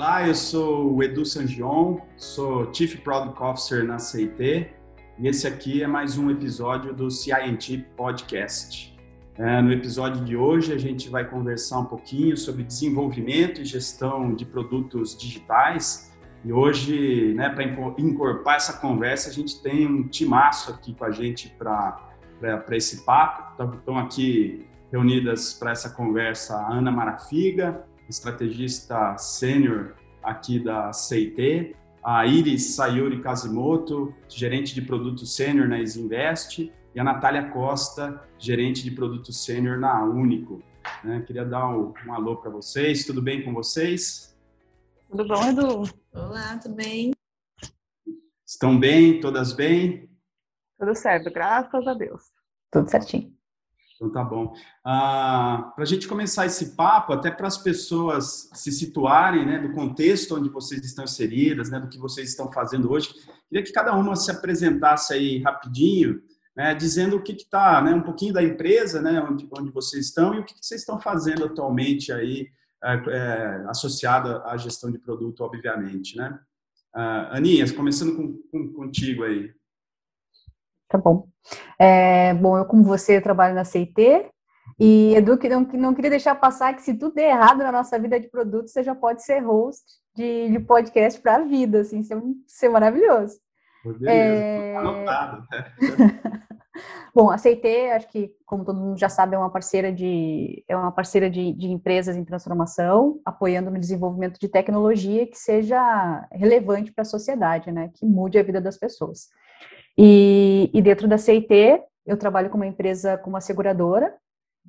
Olá, eu sou o Edu Sangion, sou Chief Product Officer na CIT e esse aqui é mais um episódio do CINT Podcast. É, no episódio de hoje a gente vai conversar um pouquinho sobre desenvolvimento e gestão de produtos digitais e hoje, né, para incorporar essa conversa, a gente tem um timaço aqui com a gente para esse papo. Estão aqui reunidas para essa conversa a Ana Marafiga, estrategista sênior aqui da CIT, a Iris Sayuri Kazimoto, gerente de produto sênior na Isinvest, e a Natália Costa, gerente de produto sênior na Único. Né? Queria dar um, um alô para vocês, tudo bem com vocês? Tudo bom, Edu? Olá, tudo bem? Estão bem? Todas bem? Tudo certo, graças a Deus. Tudo certinho. Então tá bom. Ah, para a gente começar esse papo, até para as pessoas se situarem, né, do contexto onde vocês estão inseridas, né, do que vocês estão fazendo hoje, queria que cada uma se apresentasse aí rapidinho, né, dizendo o que está, né, um pouquinho da empresa, né, onde, onde vocês estão e o que, que vocês estão fazendo atualmente aí, é, é, associado à gestão de produto, obviamente, né. Ah, Aninha, começando com, com, contigo aí. Tá bom. É, bom, eu, como você, trabalho na CIT, e Edu, que não, não queria deixar passar que se tudo der errado na nossa vida de produto, você já pode ser host de, de podcast para a vida, assim, isso é, maravilhoso. Beleza, é... anotado. Né? Bom, a CIT, acho que, como todo mundo já sabe, é uma parceira de, é uma parceira de, de empresas em transformação, apoiando no desenvolvimento de tecnologia que seja relevante para a sociedade, né, que mude a vida das pessoas. E, e dentro da CIT, eu trabalho com uma empresa, com uma seguradora,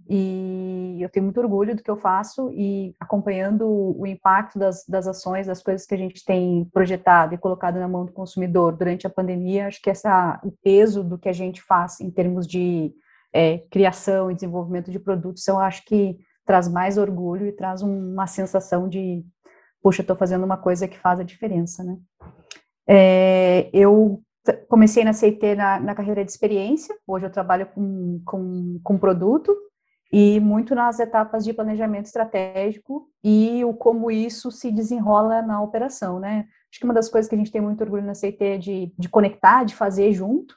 e eu tenho muito orgulho do que eu faço e acompanhando o impacto das, das ações, das coisas que a gente tem projetado e colocado na mão do consumidor durante a pandemia, acho que essa, o peso do que a gente faz em termos de é, criação e desenvolvimento de produtos, eu acho que traz mais orgulho e traz uma sensação de, puxa, estou fazendo uma coisa que faz a diferença, né? É, eu comecei na CIT na, na, carreira de experiência, hoje eu trabalho com, com, com produto e muito nas etapas de planejamento estratégico e o como isso se desenrola na operação, né? Acho que uma das coisas que a gente tem muito orgulho na CIT é de, de conectar, de fazer junto.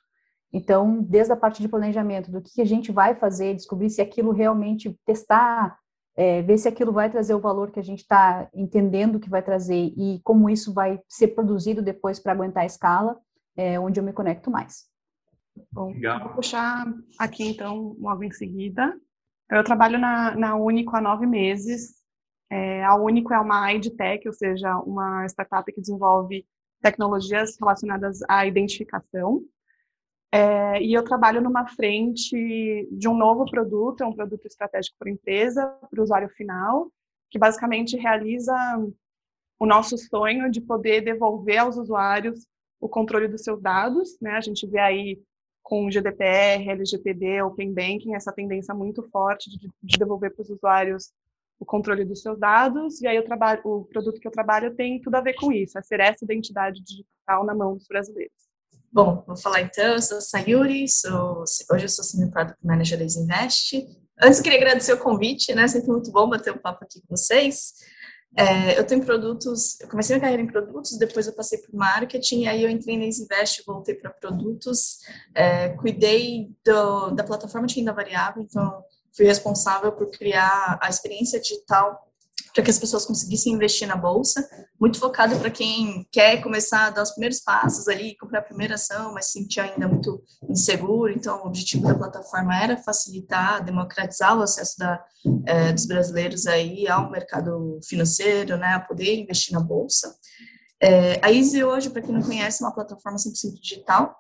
Então, desde a parte de planejamento, do que a gente vai fazer, descobrir se aquilo realmente testar, é, ver se aquilo vai trazer o valor que a gente está entendendo que vai trazer e como isso vai ser produzido depois para aguentar a escala é onde eu me conecto mais. Bom, Legal. vou puxar aqui então logo em seguida. Eu trabalho na, na Único há nove meses. É, a Único é uma EdTech, ou seja, uma startup que desenvolve tecnologias relacionadas à identificação. É, e eu trabalho numa frente de um novo produto, é um produto estratégico para a empresa, para o usuário final, que basicamente realiza o nosso sonho de poder devolver aos usuários o controle dos seus dados, né? A gente vê aí com GDPR, LGPD, Open Banking, essa tendência muito forte de, de devolver para os usuários o controle dos seus dados, e aí o, trabalho, o produto que eu trabalho tem tudo a ver com isso, é ser essa identidade digital na mão dos brasileiros. Bom, vou falar então, eu sou Sayuri, sou, hoje eu sou Senior Product Manager da Invest. Antes, queria agradecer o convite, né, sempre muito bom bater um papo aqui com vocês. É, eu tenho produtos, eu comecei minha carreira em produtos, depois eu passei por marketing, aí eu entrei na Invest, voltei para produtos, é, cuidei do, da plataforma de renda variável, então fui responsável por criar a experiência digital para que as pessoas conseguissem investir na bolsa, muito focado para quem quer começar a dar os primeiros passos ali, comprar a primeira ação, mas se sentir ainda muito inseguro. Então, o objetivo da plataforma era facilitar, democratizar o acesso da, é, dos brasileiros aí ao mercado financeiro, né, a poder investir na bolsa. É, a Easy hoje, para quem não conhece, é uma plataforma 100% digital.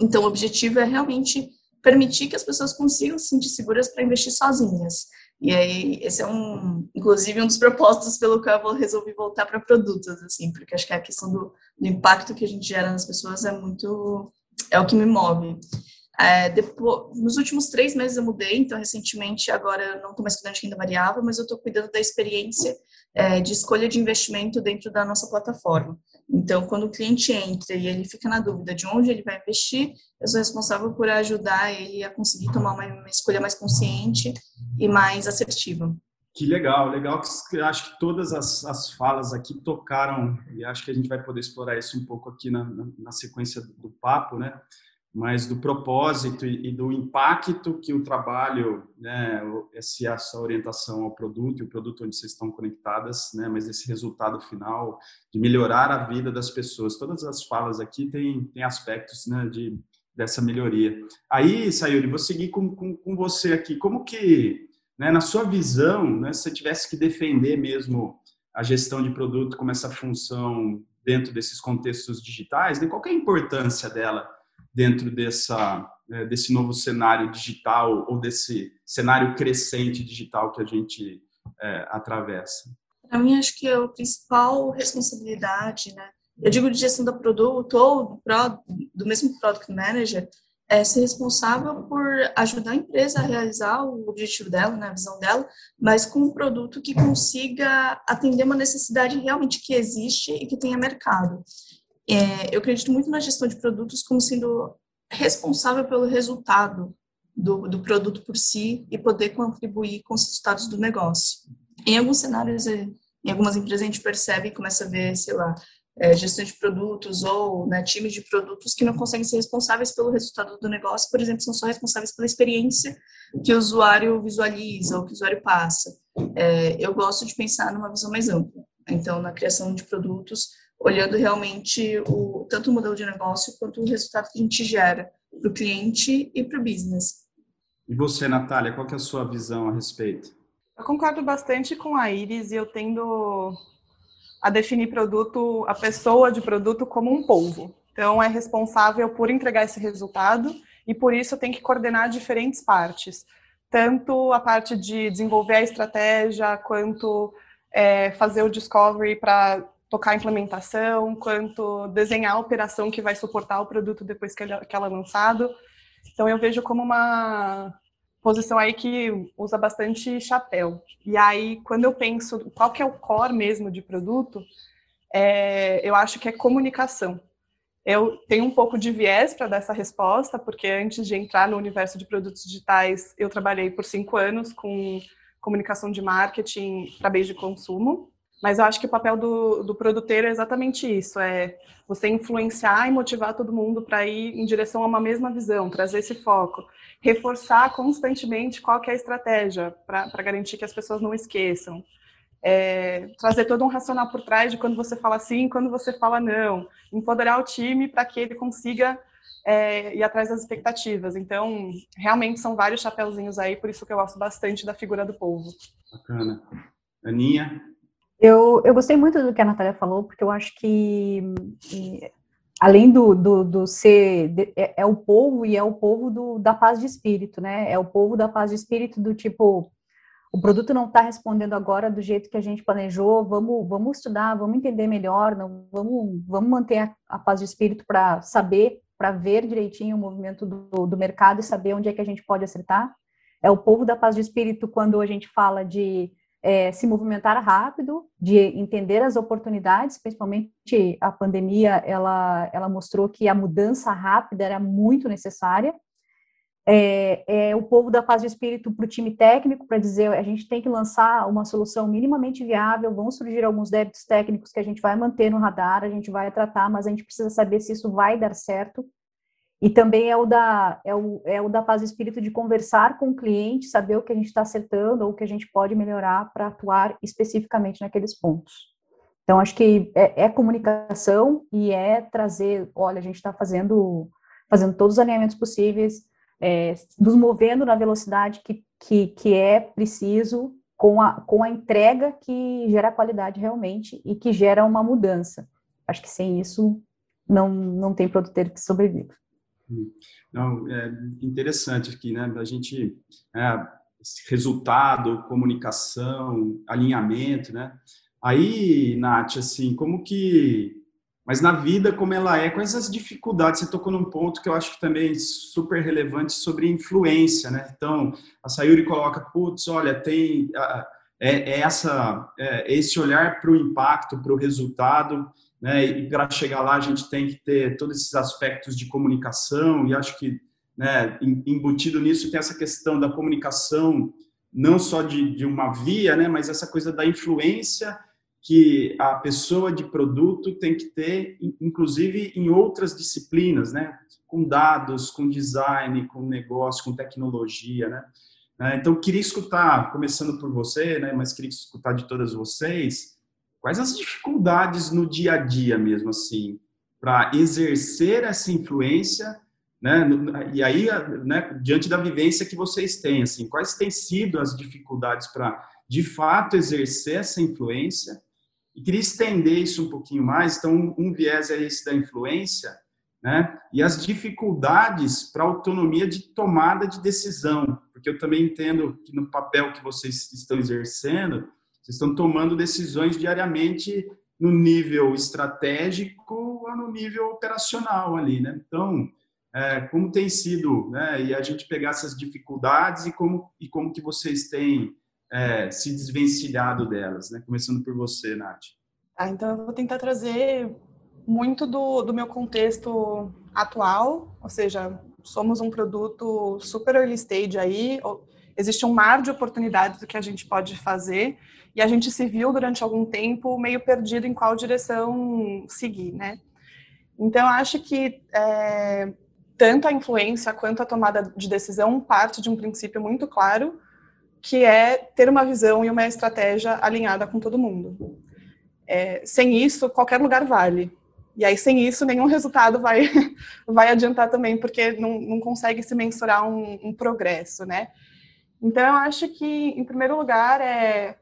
Então, o objetivo é realmente permitir que as pessoas consigam se sentir seguras para investir sozinhas. E aí, esse é um, inclusive, um dos propósitos pelo qual eu resolvi voltar para produtos, assim, porque acho que a questão do, do, impacto que a gente gera nas pessoas é muito, é o que me move. É, depois, nos últimos três meses eu mudei, então, recentemente, agora eu não estou mais cuidando de renda variável, mas eu estou cuidando da experiência é, de escolha de investimento dentro da nossa plataforma. Então, quando o cliente entra e ele fica na dúvida de onde ele vai investir, eu sou responsável por ajudar ele a conseguir tomar uma, escolha mais consciente e mais assertiva. Que legal, legal que acho que todas as, as falas aqui tocaram, e acho que a gente vai poder explorar isso um pouco aqui na, na, na sequência do papo, né? Mas do propósito e, do impacto que o trabalho, né, essa, essa orientação ao produto e o produto onde vocês estão conectadas, né, mas esse resultado final de melhorar a vida das pessoas. Todas as falas aqui têm, têm aspectos né, de, dessa melhoria. Aí, Sayuri, vou seguir com, com, com você aqui. Como que né, na sua visão, né, se você tivesse que defender mesmo a gestão de produto como essa função dentro desses contextos digitais, né, qual é a importância dela dentro dessa, né, desse novo cenário digital ou desse cenário crescente digital que a gente é, atravessa? Para mim, acho que a principal responsabilidade, né, eu digo de gestão do produto ou do, do mesmo Product Manager, é ser responsável por ajudar a empresa a realizar o objetivo dela, né, a visão dela, mas com um produto que consiga atender uma necessidade realmente que existe e que tenha mercado. É, eu acredito muito na gestão de produtos como sendo responsável pelo resultado do, do produto por si e poder contribuir com os resultados do negócio. Em alguns cenários, em algumas empresas, a gente percebe e começa a ver, sei lá, é, gestão de produtos ou né, times de produtos que não conseguem ser responsáveis pelo resultado do negócio, por exemplo, são só responsáveis pela experiência que o usuário visualiza ou que o usuário passa. É, eu gosto de pensar numa visão mais ampla. Então, na criação de produtos, olhando realmente o, tanto o modelo de negócio quanto o resultado que a gente gera para o cliente e para o business. E você, Natália, qual é a sua visão a respeito? Eu concordo bastante com a Iris e eu tendo a definir produto, a pessoa de produto como um polvo. Então, é responsável por entregar esse resultado e por isso tem que coordenar diferentes partes, tanto a parte de desenvolver a estratégia, quanto é, fazer o discovery para tocar a implementação, quanto desenhar a operação que vai suportar o produto depois que, ele, que ela é lançado. Então, eu vejo como uma posição aí que usa bastante chapéu. E aí, quando eu penso qual que é o core mesmo de produto, é, eu acho que é comunicação. Eu tenho um pouco de viés para dar essa resposta, porque antes de entrar no universo de produtos digitais, eu trabalhei por cinco anos com comunicação de marketing para bens de consumo. Mas eu acho que o papel do, do produteiro é exatamente isso: é você influenciar e motivar todo mundo para ir em direção a uma mesma visão, trazer esse foco reforçar constantemente qual é a estratégia para garantir que as pessoas não esqueçam. É, trazer todo um racional por trás de quando você fala sim, quando você fala não, empoderar o time para que ele consiga é, ir atrás das expectativas. Então, realmente são vários chapéuzinhos aí, por isso que eu gosto bastante da figura do povo. Bacana. Aninha? Eu, eu gostei muito do que a Natália falou, porque eu acho que além do, do, do ser, é, é, o povo e é o povo do, da paz de espírito, né? É o povo da paz de espírito do tipo, o produto não está respondendo agora do jeito que a gente planejou, vamos, vamos estudar, vamos entender melhor, não, vamos, vamos manter a, a paz de espírito para saber, para ver direitinho o movimento do, do mercado e saber onde é que a gente pode acertar. É o povo da paz de espírito quando a gente fala de é, se movimentar rápido, de entender as oportunidades, principalmente a pandemia, ela, ela mostrou que a mudança rápida era muito necessária. É, é o povo da paz de espírito para o time técnico, para dizer a gente tem que lançar uma solução minimamente viável, vão surgir alguns débitos técnicos que a gente vai manter no radar, a gente vai tratar, mas a gente precisa saber se isso vai dar certo. E também é o da, é o, é o da paz de espírito de conversar com o cliente, saber o que a gente está acertando ou o que a gente pode melhorar para atuar especificamente naqueles pontos. Então, acho que é, é comunicação e é trazer, olha, a gente está fazendo, fazendo todos os alinhamentos possíveis, é, nos movendo na velocidade que, que, que é preciso, com a, com a entrega que gera qualidade realmente e que gera uma mudança. Acho que sem isso não, não tem produto que sobreviva. Não, é interessante aqui, né? A gente, é, resultado, comunicação, alinhamento, né? Aí, Nath, assim, como que. Mas na vida, como ela é, quais as dificuldades? Você tocou num ponto que eu acho que também é super relevante sobre influência, né? Então, a Sayuri coloca, putz, olha, tem. É, é essa, é esse olhar para o impacto, para o resultado, né? E para chegar lá a gente tem que ter todos esses aspectos de comunicação e acho que né, embutido nisso tem essa questão da comunicação não só de, de uma via, né, mas essa coisa da influência que a pessoa de produto tem que ter, inclusive em outras disciplinas, né, com dados, com design, com negócio, com tecnologia, né. É, então, queria escutar, começando por você, né, mas queria escutar de todas vocês, quais as dificuldades no dia a dia mesmo, assim, para exercer essa influência né? E aí, né, diante da vivência que vocês têm, assim, quais têm sido as dificuldades para, de fato, exercer essa influência? E queria estender isso um pouquinho mais. Então, um viés é esse da influência, né? E as dificuldades para autonomia de tomada de decisão, porque eu também entendo que no papel que vocês estão exercendo, vocês estão tomando decisões diariamente no nível estratégico ou no nível operacional ali, né? Então, é, como tem sido, né, e a gente pegar essas dificuldades e como, e como que vocês têm é, se desvencilhado delas, né? Começando por você, Nath. Ah, então eu vou tentar trazer muito do, do meu contexto atual, ou seja, somos um produto super early stage aí, existe um mar de oportunidades do que a gente pode fazer, e a gente se viu durante algum tempo meio perdido em qual direção seguir, né? Então, acho que é, tanto a influência quanto a tomada de decisão parte de um princípio muito claro, que é ter uma visão e uma estratégia alinhada com todo mundo. É, sem isso, qualquer lugar vale. E aí, sem isso, nenhum resultado vai, vai adiantar também, porque não, não consegue se mensurar um, um progresso, né? Então, eu acho que, em primeiro lugar, é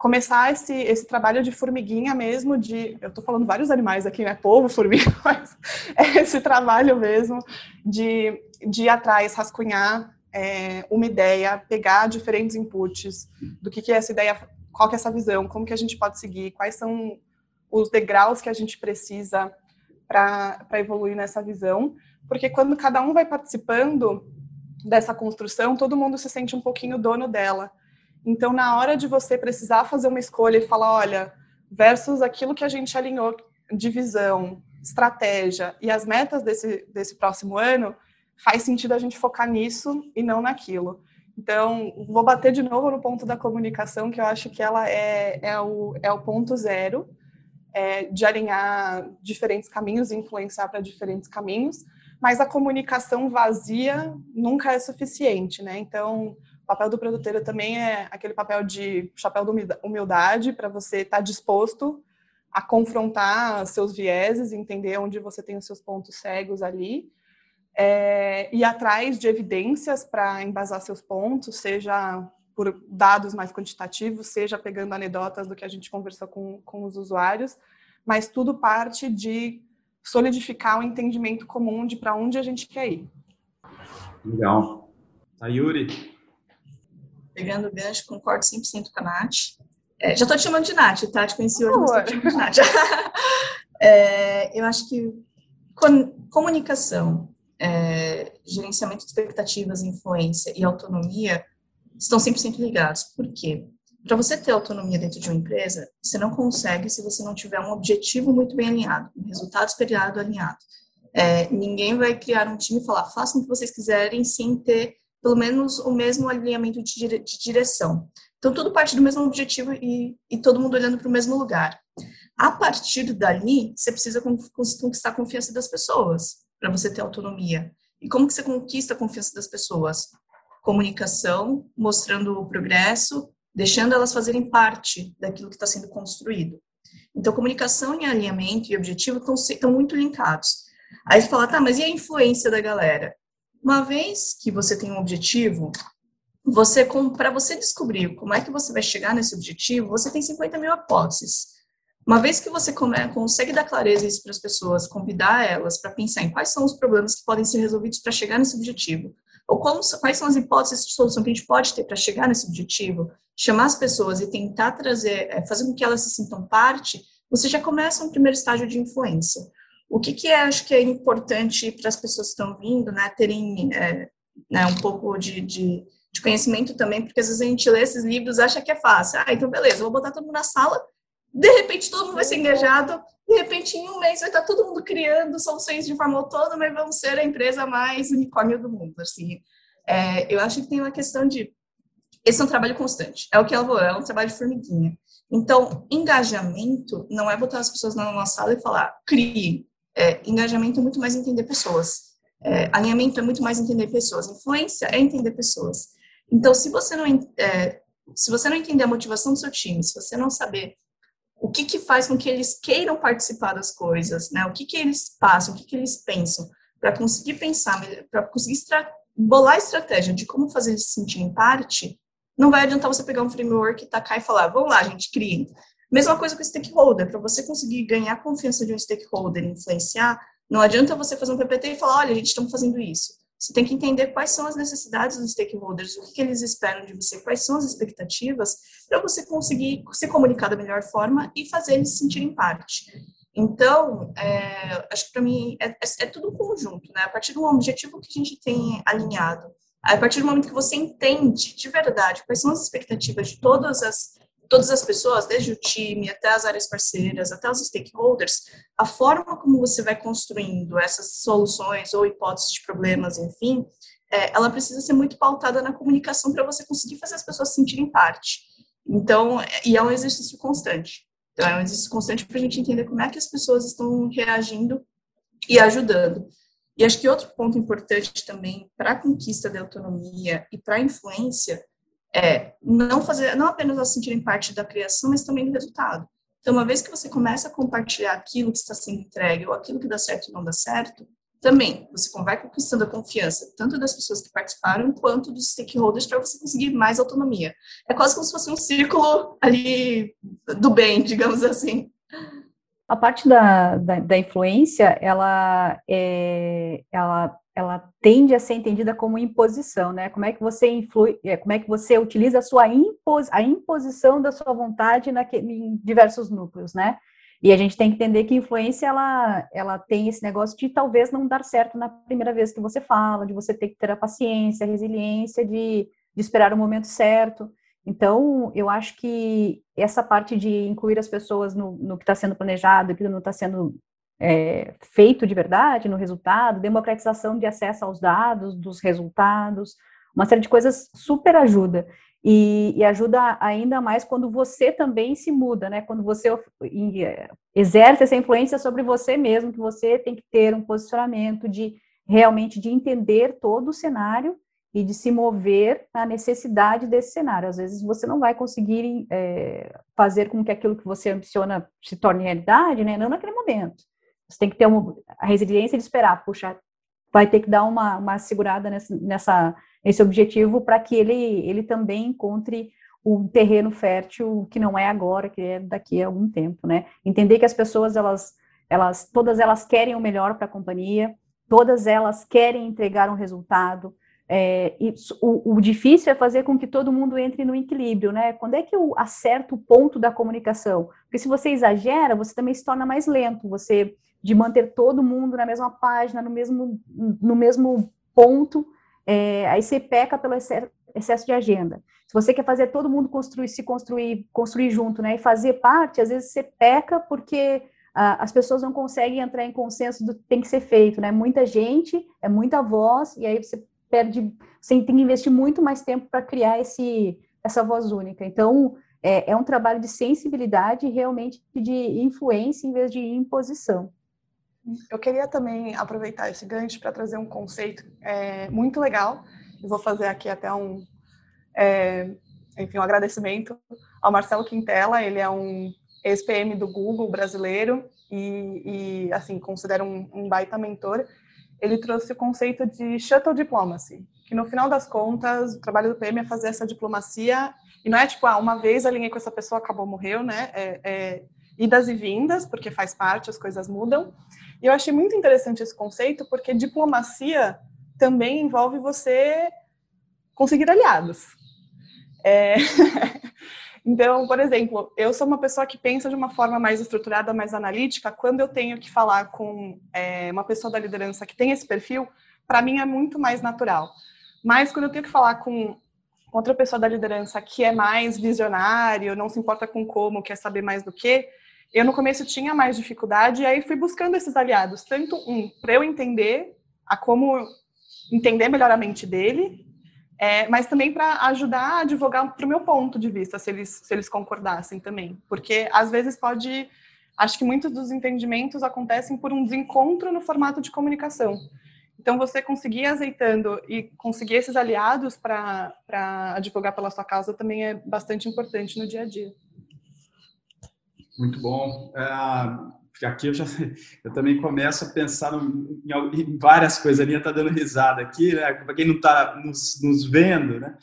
começar esse, esse trabalho de formiguinha mesmo, de, eu estou falando vários animais aqui, né, povo, formiga, mas é esse trabalho mesmo de, de ir atrás, rascunhar é, uma ideia, pegar diferentes inputs do que, que é essa ideia, qual que é essa visão, como que a gente pode seguir, quais são os degraus que a gente precisa para evoluir nessa visão, porque quando cada um vai participando dessa construção, todo mundo se sente um pouquinho dono dela, então, na hora de você precisar fazer uma escolha e falar, olha, versus aquilo que a gente alinhou de visão, estratégia e as metas desse, desse próximo ano, faz sentido a gente focar nisso e não naquilo. Então, vou bater de novo no ponto da comunicação, que eu acho que ela é, é, o, é o ponto zero é, de alinhar diferentes caminhos influenciar para diferentes caminhos, mas a comunicação vazia nunca é suficiente, né? Então, papel do produtor também é aquele papel de chapéu de humildade para você estar tá disposto a confrontar seus vieses, entender onde você tem os seus pontos cegos ali, é, atrás de evidências para embasar seus pontos, seja por dados mais quantitativos, seja pegando anedotas do que a gente conversou com, com os usuários, mas tudo parte de solidificar o um entendimento comum de para onde a gente quer ir. Legal. Sayuri, pegando o gancho, concordo 100% com a Nath. É, já estou te chamando de Nath, tá? Te conheci hoje, mas estou te chamando de Nath. é, eu acho que comunicação, é, gerenciamento de expectativas, influência e autonomia estão 100% ligados. Por quê? Para você ter autonomia dentro de uma empresa, você não consegue se você não tiver um objetivo muito bem alinhado, um resultado esperado alinhado. É, ninguém vai criar um time e falar, façam o que vocês quiserem sem ter pelo menos o mesmo alinhamento de, dire de direção. Então, tudo parte do mesmo objetivo e, e todo mundo olhando para o mesmo lugar. A partir dali, você precisa conquistar a confiança das pessoas para você ter autonomia. E como que você conquista a confiança das pessoas? Comunicação, mostrando o progresso, deixando elas fazerem parte daquilo que está sendo construído. Então, comunicação e alinhamento e objetivo estão, muito linkados. Aí você fala, tá, mas e a influência da galera? Uma vez que você tem um objetivo, você para você descobrir como é que você vai chegar nesse objetivo, você tem 50 mil hipóteses. Uma vez que você come, consegue dar clareza isso para as pessoas, convidar elas para pensar em quais são os problemas que podem ser resolvidos para chegar nesse objetivo, ou como, quais são as hipóteses de solução que a gente pode ter para chegar nesse objetivo, chamar as pessoas e tentar trazer, é, fazer com que elas se sintam parte, você já começa um primeiro estágio de influência. O que, que é, acho que é importante para as pessoas que estão vindo, né, terem é, né, um pouco de, de, de, conhecimento também, porque às vezes a gente lê esses livros acha que é fácil. Ah, então beleza, vou botar todo mundo na sala, de repente todo mundo vai ser engajado, de repente em um mês vai estar todo mundo criando soluções de forma autônoma e vamos ser a empresa mais unicórnio do mundo, assim. É, eu acho que tem uma questão de esse é um trabalho constante. É o que ela falou, é um trabalho de formiguinha. Então, engajamento não é botar as pessoas na sala e falar, crie. É, engajamento é muito mais entender pessoas. É, alinhamento é muito mais entender pessoas. Influência é entender pessoas. Então, se você não, é, se você não entender a motivação do seu time, se você não saber o que, que faz com que eles queiram participar das coisas, né? O que, que eles passam, o que, que eles pensam, para conseguir pensar, para conseguir bolar a estratégia de como fazer eles se sentirem parte, não vai adiantar você pegar um framework, tacar e falar, vamos lá, gente, criem. Mesma coisa com o stakeholder, para você conseguir ganhar a confiança de um stakeholder e influenciar, não adianta você fazer um PPT e falar, olha, a gente, estamos fazendo isso. Você tem que entender quais são as necessidades dos stakeholders, o que, que eles esperam de você, quais são as expectativas, para você conseguir se comunicar da melhor forma e fazer eles se sentirem parte. Então, é, acho que para mim é, é, é, tudo um conjunto, né? A partir do objetivo que a gente tem alinhado, a partir do momento que você entende de verdade quais são as expectativas de todas as todas as pessoas, desde o time até as áreas parceiras, até os stakeholders, a forma como você vai construindo essas soluções ou hipóteses de problemas, enfim, é, ela precisa ser muito pautada na comunicação para você conseguir fazer as pessoas sentirem parte. Então, e é um exercício constante. Então, é um exercício constante para a gente entender como é que as pessoas estão reagindo e ajudando. E acho que outro ponto importante também para a conquista da autonomia e para a influência é não fazer, não apenas elas sentirem parte da criação, mas também do resultado. Então, uma vez que você começa a compartilhar aquilo que está sendo entregue ou aquilo que dá certo e não dá certo, também você vai conquistando a confiança tanto das pessoas que participaram quanto dos stakeholders para você conseguir mais autonomia. É quase como se fosse um círculo ali do bem, digamos assim. A parte da, da, da influência, ela, é, ela ela tende a ser entendida como imposição, né? Como é que você influi, é, como é que você utiliza a sua impos, a imposição da sua vontade naquele, em diversos núcleos, né? E a gente tem que entender que influência ela, ela tem esse negócio de talvez não dar certo na primeira vez que você fala, de você ter que ter a paciência, a resiliência de, de esperar o momento certo. Então, eu acho que essa parte de incluir as pessoas no, no que está sendo planejado, que não está sendo é, feito de verdade no resultado, democratização de acesso aos dados, dos resultados, uma série de coisas super ajuda. E, e, ajuda ainda mais quando você também se muda, né? Quando você é, exerce essa influência sobre você mesmo, que você tem que ter um posicionamento de realmente de entender todo o cenário e de se mover na necessidade desse cenário. Às vezes você não vai conseguir é, fazer com que aquilo que você ambiciona se torne realidade, né? Não naquele momento. Você tem que ter uma, a resiliência de esperar, puxa, vai ter que dar uma, uma segurada nessa, nessa, nesse objetivo para que ele, ele também encontre um terreno fértil que não é agora, que é daqui a algum tempo, né? Entender que as pessoas, elas, elas todas elas querem o melhor para a companhia, todas elas querem entregar um resultado, é, o, o, difícil é fazer com que todo mundo entre no equilíbrio, né? Quando é que eu acerto o ponto da comunicação? Porque se você exagera, você também se torna mais lento, você de manter todo mundo na mesma página, no mesmo, no mesmo ponto, é, aí você peca pelo excesso de agenda. Se você quer fazer todo mundo construir, se construir, construir junto, né, e fazer parte, às vezes você peca porque as pessoas não conseguem entrar em consenso do que tem que ser feito, né? Muita gente, é muita voz, e aí você perde, você tem que investir muito mais tempo para criar esse, essa voz única. Então, é, é um trabalho de sensibilidade realmente de influência em vez de imposição. Eu queria também aproveitar esse gancho para trazer um conceito é, muito legal. Eu vou fazer aqui até um, é, enfim, um agradecimento ao Marcelo Quintela. Ele é um ex-PM do Google brasileiro e, e assim, considero um, um baita mentor. Ele trouxe o conceito de shuttle diplomacy, que no final das contas, o trabalho do PM é fazer essa diplomacia e não é tipo, ah, uma vez alinhei com essa pessoa, acabou, morreu, né? É, é idas e vindas, porque faz parte, as coisas mudam. E eu achei muito interessante esse conceito, porque diplomacia também envolve você conseguir aliados. É... então, por exemplo, eu sou uma pessoa que pensa de uma forma mais estruturada, mais analítica. Quando eu tenho que falar com é, uma pessoa da liderança que tem esse perfil, para mim é muito mais natural. Mas quando eu tenho que falar com outra pessoa da liderança que é mais visionário, não se importa com como, quer saber mais do que, eu no começo tinha mais dificuldade e aí fui buscando esses aliados, tanto um para eu entender a como entender melhor a mente dele, é, mas também para ajudar a advogar para o meu ponto de vista, se eles, se eles concordassem também. Porque às vezes pode. Acho que muitos dos entendimentos acontecem por um desencontro no formato de comunicação. Então, você conseguir azeitando e conseguir esses aliados para advogar pela sua causa também é bastante importante no dia a dia. Muito bom. É, aqui eu já eu também começo a pensar em, em várias coisas. A Aninha está dando risada aqui, né? Para quem não está nos, nos, vendo, né?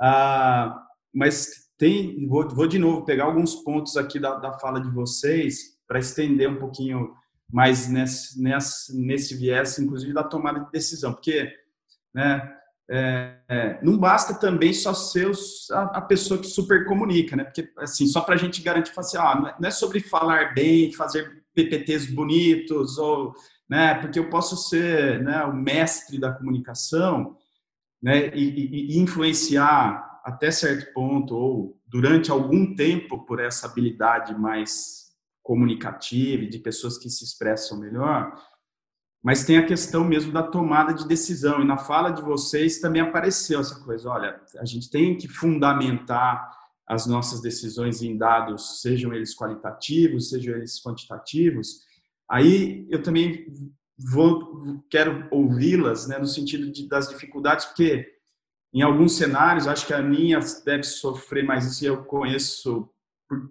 Ah, mas tem, vou, vou de novo pegar alguns pontos aqui da, da fala de vocês para estender um pouquinho mais nesse, nesse, nesse viés, inclusive, da tomada de decisão, porque né, é, é, não basta também só ser os, a, a, pessoa que super comunica, né? Porque, assim, só para a gente garantir, assim, ah, não é sobre falar bem, fazer PPTs bonitos, ou, né? Porque eu posso ser né, o mestre da comunicação, né? E, e, influenciar até certo ponto, ou durante algum tempo, por essa habilidade mais comunicativa de pessoas que se expressam melhor, mas tem a questão mesmo da tomada de decisão. E na fala de vocês também apareceu essa coisa: olha, a gente tem que fundamentar as nossas decisões em dados, sejam eles qualitativos, sejam eles quantitativos. Aí eu também vou quero ouvi-las, né, no sentido de, das dificuldades, porque em alguns cenários, acho que a minha deve sofrer mais isso, eu conheço por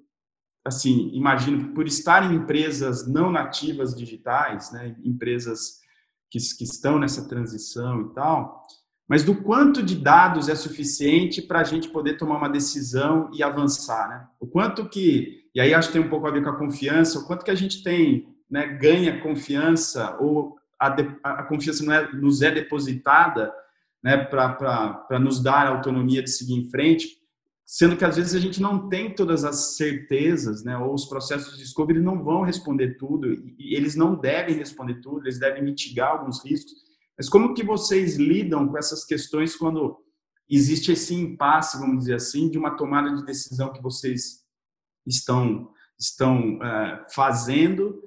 assim, imagino, por estar em empresas não nativas digitais, né, empresas que, que estão nessa transição e tal, mas do quanto de dados é suficiente para a gente poder tomar uma decisão e avançar, né? O quanto que, e aí acho que tem um pouco a ver com a confiança, o quanto que a gente tem, né, ganha confiança ou a, a confiança não é, nos é depositada, né, para nos dar a autonomia de seguir em frente, sendo que às vezes a gente não tem todas as certezas, né? Ou os processos de discovery não vão responder tudo e eles não devem responder tudo, eles devem mitigar alguns riscos. Mas como que vocês lidam com essas questões quando existe esse impasse, vamos dizer assim, de uma tomada de decisão que vocês estão estão uh, fazendo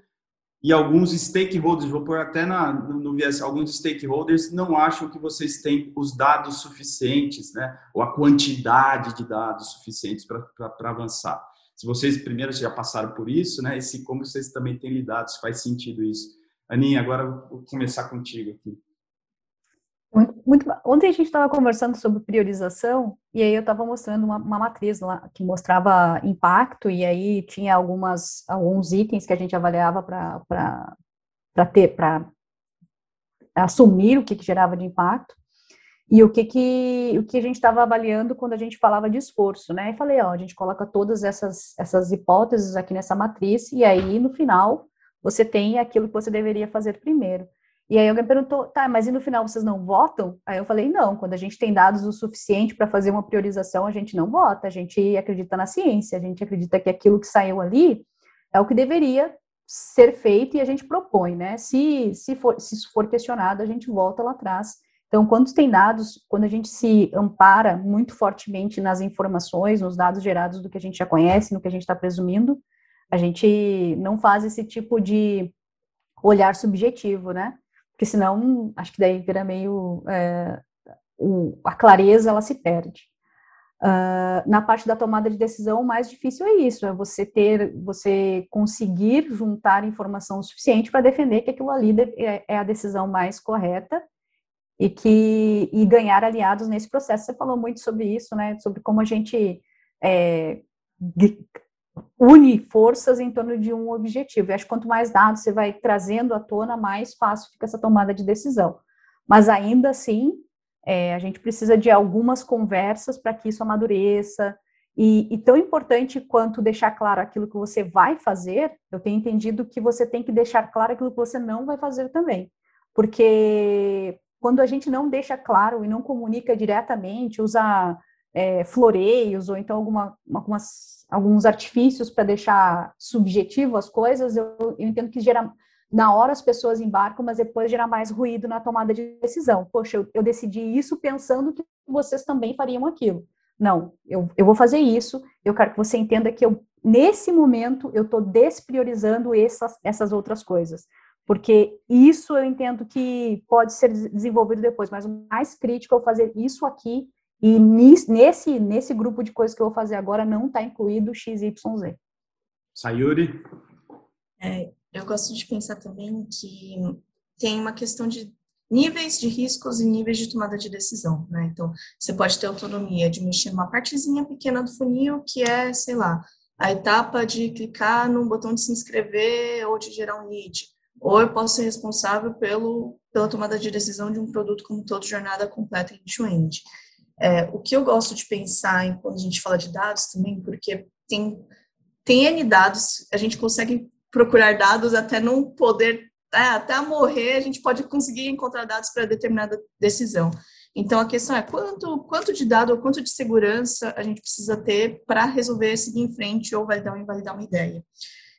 e alguns stakeholders, vou pôr até na, no viés, alguns stakeholders não acham que vocês têm os dados suficientes, né, ou a quantidade de dados suficientes para avançar. Se vocês primeiro já passaram por isso, né, e se como vocês também têm lidado, se faz sentido isso. Aninha, agora vou começar contigo aqui. Muito, ontem a gente estava conversando sobre priorização e aí eu estava mostrando uma, uma, matriz lá que mostrava impacto e aí tinha algumas alguns itens que a gente avaliava para ter para assumir o que, que, gerava de impacto e o que que o que a gente estava avaliando quando a gente falava de esforço, né? E falei, ó, a gente coloca todas essas essas hipóteses aqui nessa matriz e aí no final você tem aquilo que você deveria fazer primeiro. E aí alguém perguntou, tá, mas e no final vocês não votam? Aí eu falei, não, quando a gente tem dados o suficiente para fazer uma priorização, a gente não vota, a gente acredita na ciência, a gente acredita que aquilo que saiu ali é o que deveria ser feito e a gente propõe, né? Se, se, for, se isso for questionado, a gente volta lá atrás. Então, quando tem dados, quando a gente se ampara muito fortemente nas informações, nos dados gerados do que a gente já conhece, no que a gente está presumindo, a gente não faz esse tipo de olhar subjetivo, né? Porque senão acho que daí vira meio é, o, a clareza ela se perde. Uh, na parte da tomada de decisão, o mais difícil é isso, é você ter, você conseguir juntar informação suficiente para defender que aquilo ali é, é a decisão mais correta e que e ganhar aliados nesse processo. Você falou muito sobre isso, né? Sobre como a gente é, une forças em torno de um objetivo. E acho que quanto mais dados você vai trazendo à tona, mais fácil fica essa tomada de decisão. Mas ainda assim, é, a gente precisa de algumas conversas para que isso amadureça. E, e, tão importante quanto deixar claro aquilo que você vai fazer, eu tenho entendido que você tem que deixar claro aquilo que você não vai fazer também. Porque quando a gente não deixa claro e não comunica diretamente, usa é, floreios ou então alguma, algumas alguns artifícios para deixar subjetivo as coisas, eu, eu, entendo que gera, na hora as pessoas embarcam, mas depois gera mais ruído na tomada de decisão. Poxa, eu, eu decidi isso pensando que vocês também fariam aquilo. Não, eu, eu vou fazer isso, eu quero que você entenda que eu, nesse momento, eu estou despriorizando essas, essas outras coisas. Porque isso eu entendo que pode ser desenvolvido depois, mas o mais crítico é fazer isso aqui E nesse, nesse grupo de coisas que eu vou fazer agora não está incluído XYZ. Sayuri? É, eu gosto de pensar também que tem uma questão de níveis de riscos e níveis de tomada de decisão, né? Então, você pode ter autonomia de mexer numa partezinha pequena do funil, que é, sei lá, a etapa de clicar no botão de se inscrever ou de gerar um lead. Ou eu posso ser responsável pelo, pela tomada de decisão de um produto como todo jornada completa end-to-end. É, o que eu gosto de pensar em, quando a gente fala de dados também, porque tem, tem N dados, a gente consegue procurar dados até não poder é, até morrer, a gente pode conseguir encontrar dados para determinada decisão. Então, a questão é quanto, quanto de dado ou quanto de segurança a gente precisa ter para resolver seguir em frente ou validar ou invalidar uma ideia.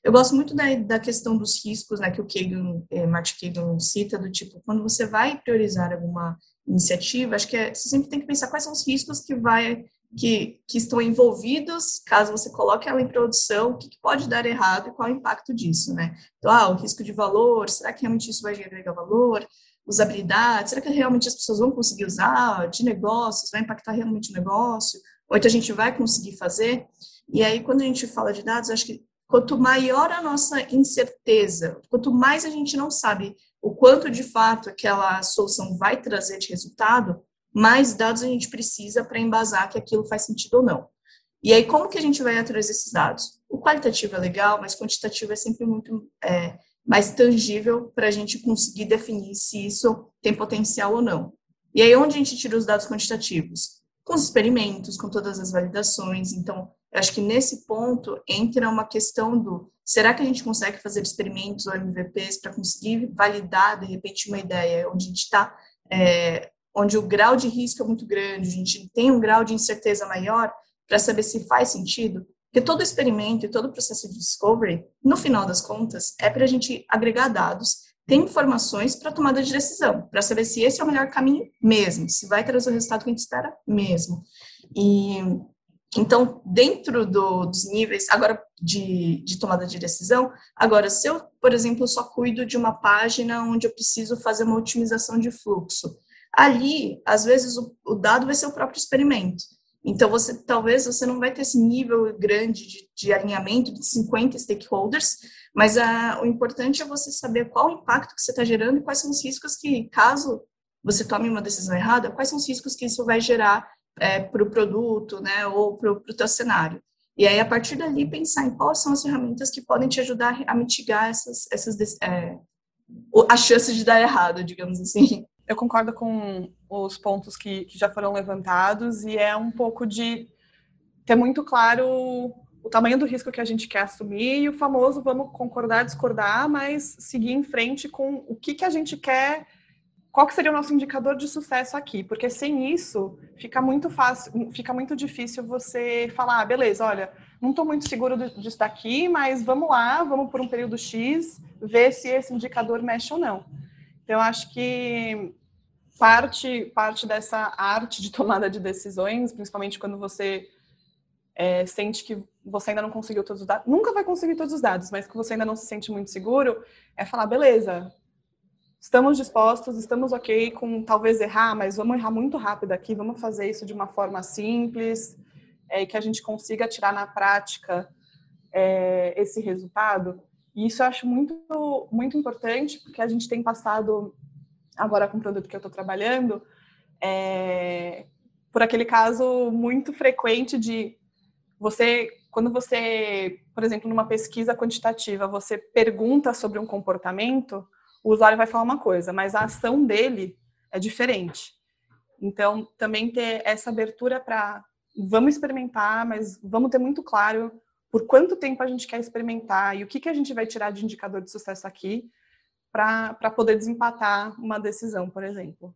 Eu gosto muito da, da questão dos riscos, né, que o Kagan, eh, Martin Kagan cita, do tipo, quando você vai priorizar alguma iniciativa, acho que é, você sempre tem que pensar quais são os riscos que vai que, que estão envolvidos, caso você coloque ela em produção, o que, que, pode dar errado e qual é o impacto disso, né? Então, ah, o risco de valor, será que realmente isso vai agregar valor? Usabilidade, será que realmente as pessoas vão conseguir usar? De negócios, vai impactar realmente o negócio? Ou então a gente vai conseguir fazer? E aí, quando a gente fala de dados, acho que quanto maior a nossa incerteza, quanto mais a gente não sabe o quanto de fato aquela solução vai trazer de resultado, mais dados a gente precisa para embasar que aquilo faz sentido ou não. E aí, como que a gente vai atrás desses dados? O qualitativo é legal, mas quantitativo é sempre muito é, mais tangível para a gente conseguir definir se isso tem potencial ou não. E aí, onde a gente tira os dados quantitativos? Com os experimentos, com todas as validações. Então, acho que nesse ponto entra uma questão do será que a gente consegue fazer experimentos ou MVPs para conseguir validar, de repente, uma ideia onde a gente está é, onde o grau de risco é muito grande, a gente tem um grau de incerteza maior para saber se faz sentido. Porque todo experimento e todo processo de discovery, no final das contas, é para a gente agregar dados, ter informações para tomada de decisão, para saber se esse é o melhor caminho mesmo, se vai trazer o resultado que a gente espera mesmo. E então, dentro do, dos níveis, agora de, de, tomada de decisão, agora, se eu, por exemplo, só cuido de uma página onde eu preciso fazer uma otimização de fluxo, ali, às vezes, o, o, dado vai ser o próprio experimento. Então, você talvez você não vai ter esse nível grande de, de alinhamento de 50 stakeholders, mas a, o importante é você saber qual o impacto que você está gerando e quais são os riscos que, caso você tome uma decisão errada, quais são os riscos que isso vai gerar é, para o produto, né, ou para o teu cenário. E aí, a partir dali, pensar em quais são as ferramentas que podem te ajudar a mitigar essas, essas é, as chances de dar errado, digamos assim eu concordo com os pontos que, que já foram levantados e é um pouco de ter muito claro o tamanho do risco que a gente quer assumir e o famoso vamos concordar, discordar, mas seguir em frente com o que, que a gente quer, qual que seria o nosso indicador de sucesso aqui, porque sem isso fica muito fácil, fica muito difícil você falar, ah, beleza, olha, não estou muito seguro disso daqui, mas vamos lá, vamos por um período X, ver se esse indicador mexe ou não. Então, acho que parte, parte dessa arte de tomada de decisões, principalmente quando você é, sente que você ainda não conseguiu todos os dados, nunca vai conseguir todos os dados, mas que você ainda não se sente muito seguro, é falar, beleza, estamos dispostos, estamos ok com talvez errar, mas vamos errar muito rápido aqui, vamos fazer isso de uma forma simples, é, que a gente consiga tirar na prática é, esse resultado. E isso eu acho muito, muito importante, porque a gente tem passado, agora com o produto que eu estou trabalhando, é, por aquele caso muito frequente de você, quando você, por exemplo, numa pesquisa quantitativa, você pergunta sobre um comportamento, o usuário vai falar uma coisa, mas a ação dele é diferente. Então, também ter essa abertura para vamos experimentar, mas vamos ter muito claro por quanto tempo a gente quer experimentar e o que, que a gente vai tirar de indicador de sucesso aqui para poder desempatar uma decisão, por exemplo.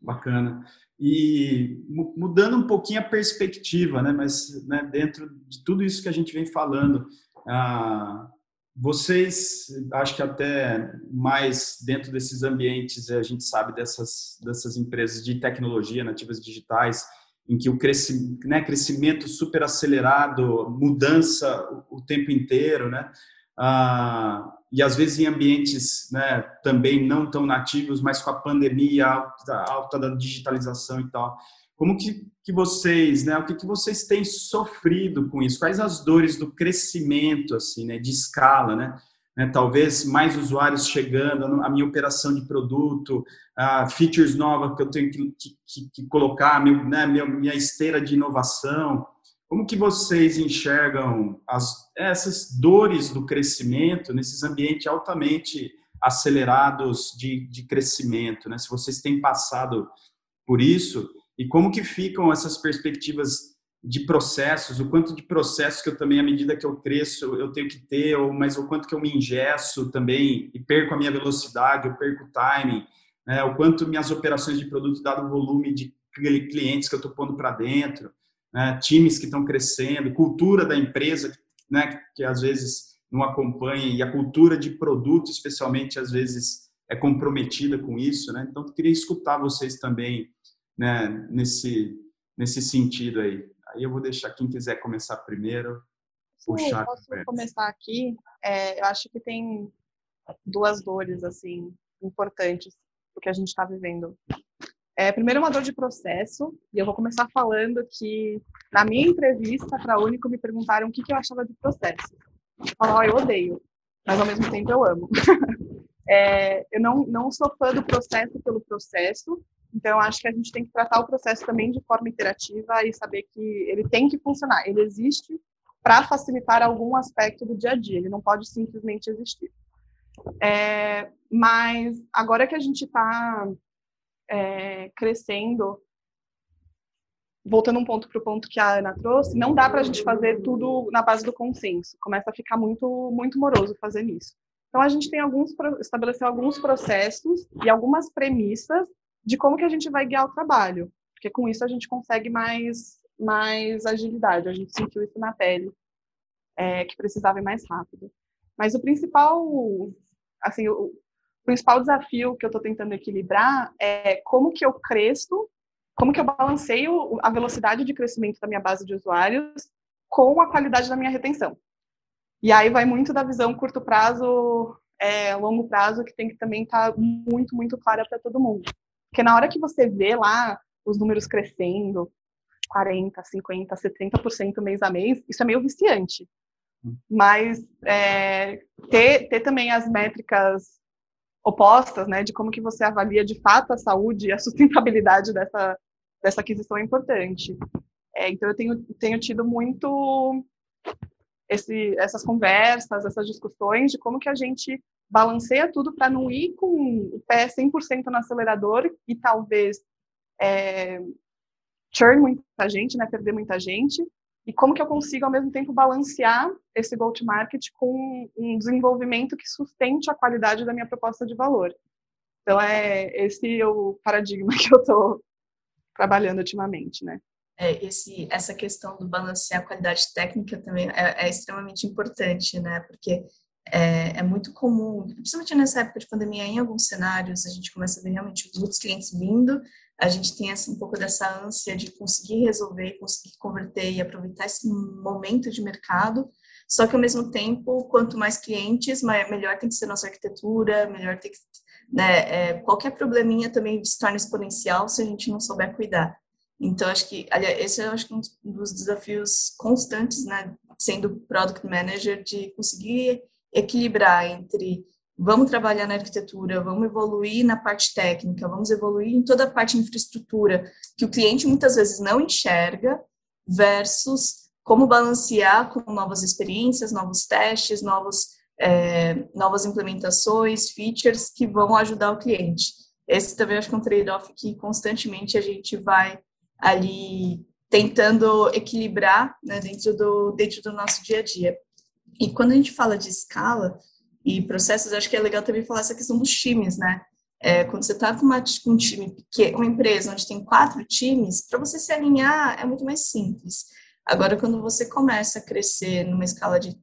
Bacana. E mudando um pouquinho a perspectiva, né, mas né, dentro de tudo isso que a gente vem falando, ah, vocês, acho que até mais dentro desses ambientes, a gente sabe dessas, dessas empresas de tecnologia, nativas digitais, em que o crescimento, né, crescimento super acelerado, mudança o, tempo inteiro, né? Ah, e às vezes em ambientes né, também não tão nativos, mas com a pandemia alta, alta da digitalização e tal. Como que, que vocês, né, o que, que vocês têm sofrido com isso? Quais as dores do crescimento, assim, né, de escala, né? né talvez mais usuários chegando, a minha operação de produto, uh, features novas que eu tenho que, que, que colocar, meu, né, minha, minha esteira de inovação. Como que vocês enxergam as, essas dores do crescimento nesses ambientes altamente acelerados de, de crescimento, né? Se vocês têm passado por isso e como que ficam essas perspectivas de processos, o quanto de processos que eu também, à medida que eu cresço, eu tenho que ter, ou, mas o quanto que eu me ingesso também e perco a minha velocidade, eu perco o timing, né? o quanto minhas operações de produto, dado o volume de clientes que eu estou pondo para dentro, né? times que estão crescendo, cultura da empresa, né? que às vezes não acompanha, e a cultura de produto, especialmente, às vezes é comprometida com isso. Né? Então, eu queria escutar vocês também né, nesse, nesse sentido aí. Aí eu vou deixar quem quiser começar primeiro. Sim, eu posso começar aqui. É, eu acho que tem duas dores assim importantes do que a gente está vivendo. É, primeiro, uma dor de processo, e eu vou começar falando que na minha entrevista para a Único me perguntaram o que, que eu achava de processo. Eu falo, oh, eu odeio, mas ao mesmo tempo eu amo. é, eu não, não sou fã do processo pelo processo, então, acho que a gente tem que tratar o processo também de forma interativa e saber que ele tem que funcionar. Ele existe para facilitar algum aspecto do dia a dia, ele não pode simplesmente existir. É, mas agora que a gente está é, crescendo, voltando um ponto para o ponto que a Ana trouxe, não dá para a gente fazer tudo na base do consenso. Começa a ficar muito, muito moroso fazer isso. Então a gente tem alguns estabeleceu alguns processos e algumas premissas de como que a gente vai guiar o trabalho, porque com isso a gente consegue mais mais agilidade. A gente sentiu isso na pele, é, que precisava ir mais rápido. Mas o principal, assim, o, principal desafio que eu estou tentando equilibrar é como que eu cresço, como que eu balanceio a velocidade de crescimento da minha base de usuários com a qualidade da minha retenção. E aí vai muito da visão curto prazo, é, longo prazo, que tem que também estar tá muito, muito clara para todo mundo. Porque na hora que você vê lá os números crescendo, 40, 50, 70% mês a mês, isso é meio viciante. Hum. Mas é, ter, ter também as métricas opostas, né, de como que você avalia de fato a saúde e a sustentabilidade dessa, dessa aquisição é importante. É, então, eu tenho, tenho tido muito esse, essas conversas, essas discussões de como que a gente balanceia tudo para não ir com o pé 100% no acelerador e talvez é, churn muita gente, né, perder muita gente, e como que eu consigo ao mesmo tempo balancear esse go-to-market com um desenvolvimento que sustente a qualidade da minha proposta de valor. Então é esse é o paradigma que eu estou trabalhando ultimamente, né? É, esse, essa questão do balancear a qualidade técnica também é, é extremamente importante, né? Porque é, é, muito comum, principalmente nessa época de pandemia, em alguns cenários, a gente começa a ver realmente muitos clientes vindo, a gente tem essa, um pouco dessa ânsia de conseguir resolver, conseguir converter e aproveitar esse momento de mercado, só que ao mesmo tempo, quanto mais clientes, melhor tem que ser nossa arquitetura, melhor tem que. Né, é, qualquer probleminha também se torna exponencial se a gente não souber cuidar. Então, acho que, aliás, esse é acho que um dos desafios constantes, né, sendo product manager, de conseguir equilibrar entre vamos trabalhar na arquitetura, vamos evoluir na parte técnica, vamos evoluir em toda a parte de infraestrutura que o cliente muitas vezes não enxerga, versus como balancear com novas experiências, novos testes, novos, é, novas implementações, features que vão ajudar o cliente. Esse também acho que é um trade-off que constantemente a gente vai ali tentando equilibrar né, dentro, do, dentro do nosso dia a dia. E quando a gente fala de escala e processos, acho que é legal também falar essa questão dos times, né? É, quando você está com, com, um time pequeno, uma empresa onde tem quatro times, para você se alinhar é muito mais simples. Agora, quando você começa a crescer numa escala de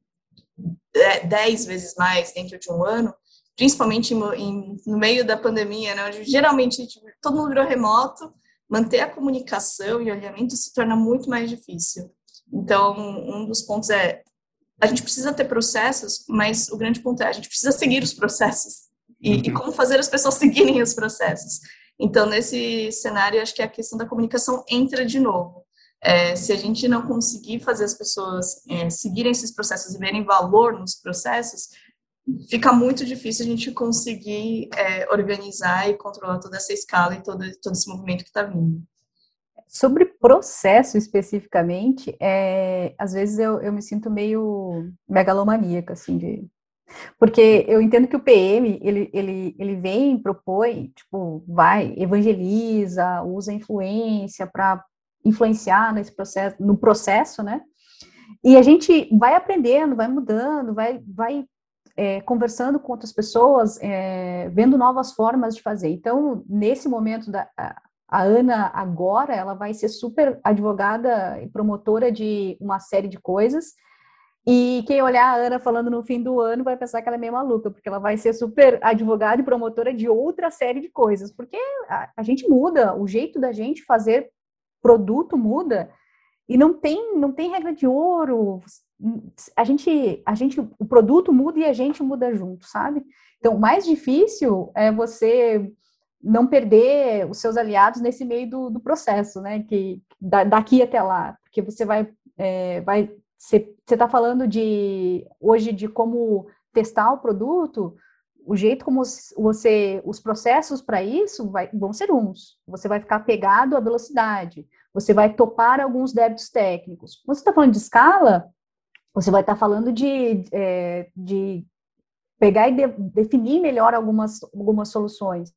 dez vezes mais dentro de um ano, principalmente em, no meio da pandemia, né, onde geralmente tipo, todo mundo virou remoto, manter a comunicação e o alinhamento se torna muito mais difícil. Então, um dos pontos é a gente precisa ter processos, mas o grande ponto é a gente precisa seguir os processos. E, uhum. e como fazer as pessoas seguirem os processos. Então, nesse cenário, acho que a questão da comunicação entra de novo. É, se a gente não conseguir fazer as pessoas é, seguirem esses processos e verem valor nos processos, fica muito difícil a gente conseguir é, organizar e controlar toda essa escala e todo, todo esse movimento que está vindo. Sobre processo especificamente, é, às vezes eu, eu me sinto meio megalomaníaca, assim, de porque eu entendo que o PM, ele, ele, ele vem, propõe, tipo, vai, evangeliza, usa influência para influenciar nesse processo, no processo, né? E a gente vai aprendendo, vai mudando, vai, vai é, conversando com outras pessoas, é, vendo novas formas de fazer. Então, nesse momento da a Ana agora, ela vai ser super advogada e promotora de uma série de coisas, e quem olhar a Ana falando no fim do ano vai pensar que ela é meio maluca, porque ela vai ser super advogada e promotora de outra série de coisas, porque a, a gente muda, o jeito da gente fazer produto muda, e não tem, não tem regra de ouro. A gente, a gente, o produto muda e a gente muda junto, sabe? Então, o mais difícil é você não perder os seus aliados nesse meio do, do processo, né? Que daqui até lá, porque você vai, é, vai você está falando de hoje de como testar o produto, o jeito como você, os processos para isso vai, vão ser uns. Você vai ficar pegado à velocidade, você vai topar alguns débitos técnicos. Quando você está falando de escala, você vai estar tá falando de, é, de pegar e de, definir melhor algumas, algumas soluções.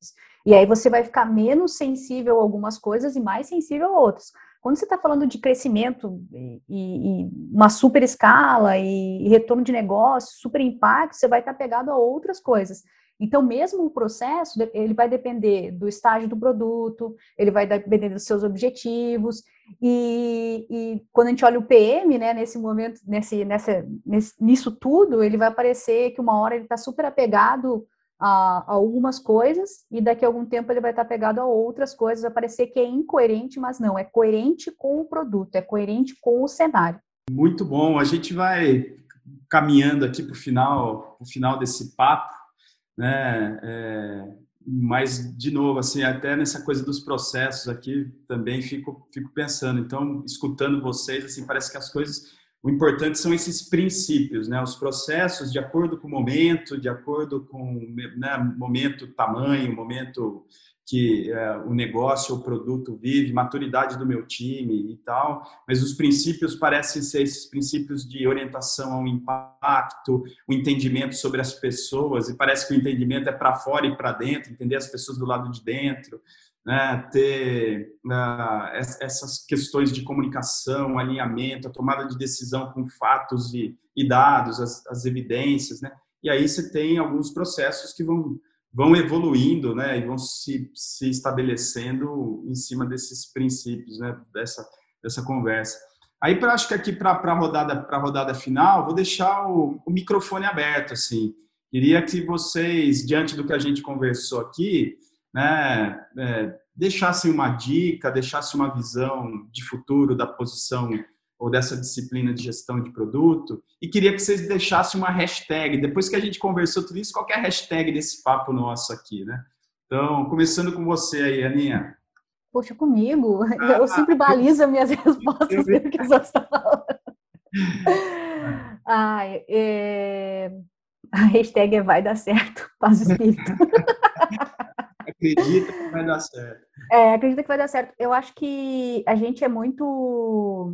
E aí você vai ficar menos sensível a algumas coisas e mais sensível a outras. Quando você está falando de crescimento e, e, uma super escala e, retorno de negócio, super impacto, você vai estar tá pegado a outras coisas. Então, mesmo o processo, ele vai depender do estágio do produto, ele vai depender dos seus objetivos, e, e quando a gente olha o PM, né, nesse momento, nesse, nessa, nesse, nisso tudo, ele vai parecer que uma hora ele está super apegado a, algumas coisas e daqui a algum tempo ele vai estar pegado a outras coisas, vai parecer que é incoerente, mas não, é coerente com o produto, é coerente com o cenário. Muito bom, a gente vai caminhando aqui para o final, o final desse papo, né? É, mas de novo, assim, até nessa coisa dos processos aqui também fico fico pensando. Então, escutando vocês, assim, parece que as coisas o importante são esses princípios, né? Os processos de acordo com o momento, de acordo com né, momento, tamanho, momento que é, o negócio, o produto vive, maturidade do meu time e tal. Mas os princípios parecem ser esses princípios de orientação ao impacto, o entendimento sobre as pessoas. E parece que o entendimento é para fora e para dentro, entender as pessoas do lado de dentro né, ter uh, essas questões de comunicação, alinhamento, a tomada de decisão com fatos e, e dados, as, as, evidências, né? E aí você tem alguns processos que vão, vão evoluindo, né, e vão se, se estabelecendo em cima desses princípios, né, dessa, dessa conversa. Aí, pra, acho que aqui para a rodada, rodada final, vou deixar o, o microfone aberto, assim. Queria que vocês, diante do que a gente conversou aqui, né, é, deixasse uma dica, deixasse uma visão de futuro da posição ou dessa disciplina de gestão de produto e queria que vocês deixassem uma hashtag. Depois que a gente conversou tudo isso, qual é a hashtag desse papo nosso aqui, né? Então, começando com você aí, Aninha. Poxa, comigo? Ah, eu sempre balizo minhas respostas pelo que os outros estão falando. Ai, é... A hashtag é vai dar certo, paz do espírito. acredita que vai dar certo. É, acredita que vai dar certo. Eu acho que a gente é muito.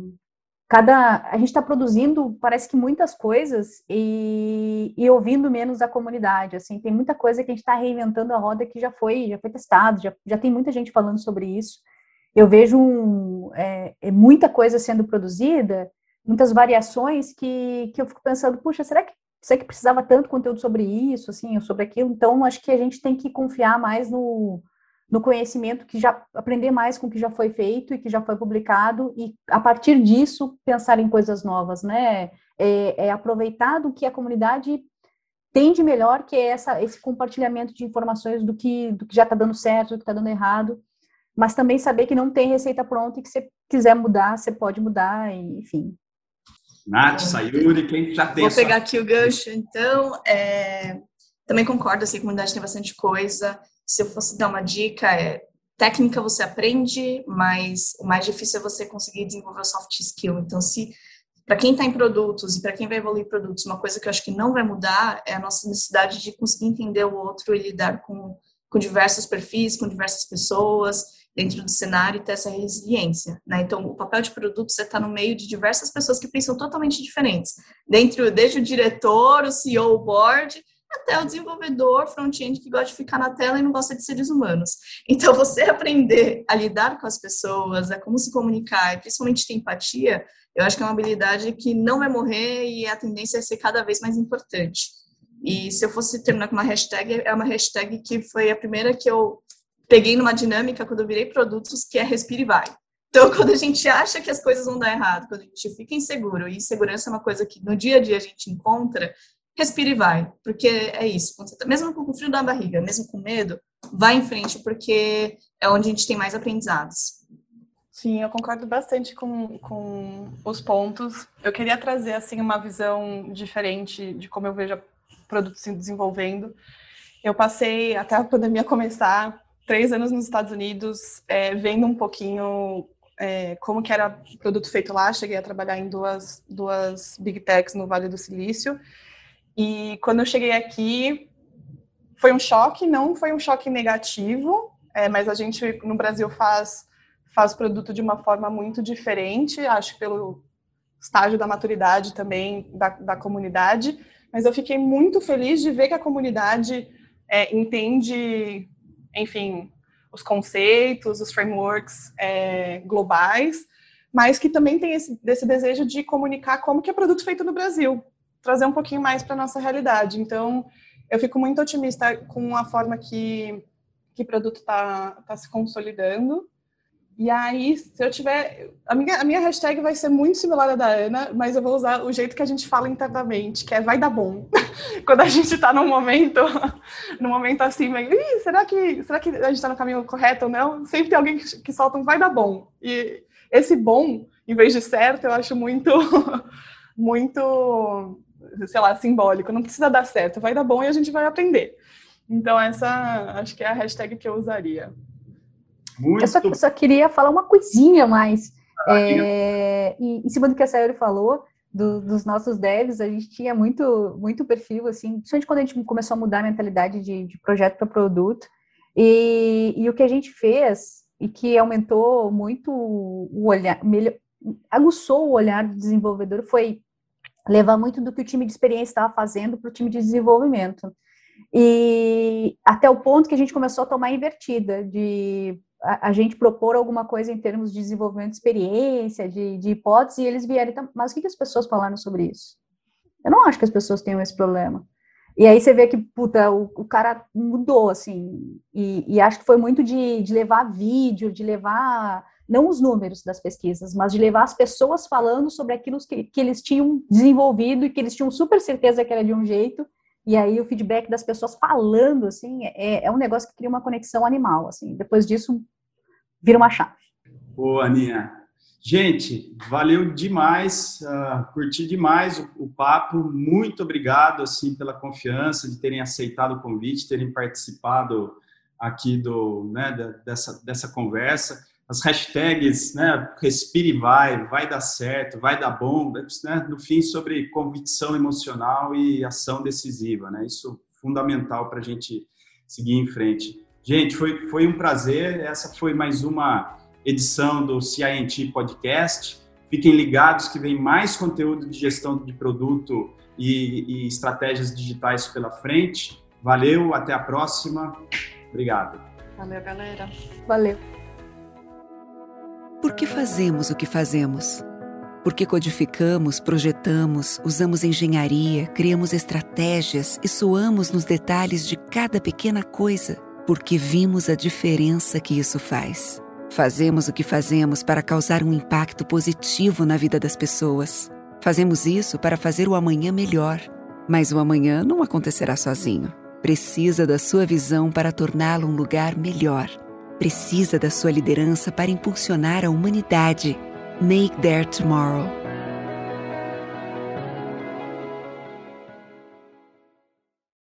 Cada. A gente está produzindo, parece que muitas coisas e, e ouvindo menos a comunidade. Assim, tem muita coisa que a gente está reinventando a roda que já foi, já foi testado, já, já tem muita gente falando sobre isso. Eu vejo um, é, é muita coisa sendo produzida, muitas variações que, que eu fico pensando, puxa, será que sei que precisava tanto conteúdo sobre isso, assim, ou sobre aquilo, então acho que a gente tem que confiar mais no, no conhecimento que já aprender mais com o que já foi feito e que já foi publicado e a partir disso pensar em coisas novas, né? É, é aproveitar do que a comunidade tem de melhor, que é essa, esse compartilhamento de informações do que, do que já está dando certo, do que está dando errado, mas também saber que não tem receita pronta e que se quiser mudar, você pode mudar, enfim. Nath, Sayuri, quem já tem. Vou pegar aqui o gancho, então. É... Também concordo, assim, a comunidade tem bastante coisa. Se eu fosse dar uma dica, é técnica você aprende, mas o mais difícil é você conseguir desenvolver o soft skill. Então, se para quem está em produtos e para quem vai evoluir produtos, uma coisa que eu acho que não vai mudar é a nossa necessidade de conseguir entender o outro e lidar com, com diversos perfis, com diversas pessoas dentro do cenário e ter essa resiliência. Né? Então, o papel de produtos é estar no meio de diversas pessoas que pensam totalmente diferentes, dentro desde o diretor, o CEO, o board, até o desenvolvedor front-end que gosta de ficar na tela e não gosta de seres humanos. Então, você aprender a lidar com as pessoas, a como se comunicar, e principalmente ter empatia, eu acho que é uma habilidade que não vai morrer e a tendência é ser cada vez mais importante. E se eu fosse terminar com uma hashtag, é uma hashtag que foi a primeira que eu peguei numa dinâmica quando eu virei produtos, que é respire e vai. Então, quando a gente acha que as coisas vão dar errado, quando a gente fica inseguro, e insegurança é uma coisa que no dia a dia a gente encontra, respire e vai, porque é isso. Tá, mesmo com o frio da barriga, mesmo com medo, vai em frente, porque é onde a gente tem mais aprendizados. Sim, eu concordo bastante com, com os pontos. Eu queria trazer assim uma visão diferente de como eu vejo o produto se desenvolvendo. Eu passei até a pandemia começar três anos nos Estados Unidos, é, vendo um pouquinho é, como que era produto feito lá. Cheguei a trabalhar em duas duas big techs no Vale do Silício. E quando eu cheguei aqui, foi um choque. Não foi um choque negativo, é, mas a gente no Brasil faz faz produto de uma forma muito diferente, acho pelo estágio da maturidade também da, da comunidade, mas eu fiquei muito feliz de ver que a comunidade é, entende, enfim, os conceitos, os frameworks é, globais, mas que também tem esse, esse desejo de comunicar como que é produto feito no Brasil, trazer um pouquinho mais para nossa realidade. Então, eu fico muito otimista com a forma que, que produto está tá se consolidando. E aí, se eu tiver. A minha, a minha hashtag vai ser muito similar à da Ana, mas eu vou usar o jeito que a gente fala internamente, que é vai dar bom. Quando a gente está num momento, num momento assim, meio, Ih, será que, será que a gente está no caminho correto ou não? Sempre tem alguém que, que solta um vai dar bom. E esse bom, em vez de certo, eu acho muito, muito, sei lá, simbólico. Não precisa dar certo, vai dar bom e a gente vai aprender. Então, essa acho que é a hashtag que eu usaria. Muito... Eu só, só, queria falar uma coisinha mais. Ah, é, em, em cima do que a Sayori falou, do, dos nossos devs, a gente tinha muito, muito perfil, assim, principalmente quando a gente começou a mudar a mentalidade de, de projeto para produto. E, e, o que a gente fez, e que aumentou muito o olhar, melhor, aguçou o olhar do desenvolvedor, foi levar muito do que o time de experiência estava fazendo para o time de desenvolvimento. E até o ponto que a gente começou a tomar invertida, de a, a, gente propor alguma coisa em termos de desenvolvimento de experiência, de, de hipótese, e eles vierem, então, mas o que, que as pessoas falaram sobre isso? Eu não acho que as pessoas tenham esse problema. E aí você vê que, puta, o, o cara mudou, assim, e, e, acho que foi muito de, de levar vídeo, de levar, não os números das pesquisas, mas de levar as pessoas falando sobre aquilo que, que eles tinham desenvolvido e que eles tinham super certeza que era de um jeito, e aí o feedback das pessoas falando, assim, é, é um negócio que cria uma conexão animal, assim. Depois disso, vira uma chave. Ô, Aninha, gente, valeu demais, uh, curti demais o, o, papo. Muito obrigado, assim, pela confiança de terem aceitado o convite, terem participado aqui do, né, dessa, dessa conversa as hashtags, né, respire e vai, vai dar certo, vai dar bom, né, no fim sobre convicção emocional e ação decisiva, né, isso é fundamental para a gente seguir em frente. Gente, foi, foi um prazer, essa foi mais uma edição do CINT Podcast, fiquem ligados que vem mais conteúdo de gestão de produto e, e estratégias digitais pela frente, valeu, até a próxima, obrigado. Valeu, galera. Valeu. Por que fazemos o que fazemos? Porque codificamos, projetamos, usamos engenharia, criamos estratégias e soamos nos detalhes de cada pequena coisa, porque vimos a diferença que isso faz. Fazemos o que fazemos para causar um impacto positivo na vida das pessoas. Fazemos isso para fazer o amanhã melhor. Mas o amanhã não acontecerá sozinho. Precisa da sua visão para torná-lo um lugar melhor precisa da sua liderança para impulsionar a humanidade. Make Their Tomorrow.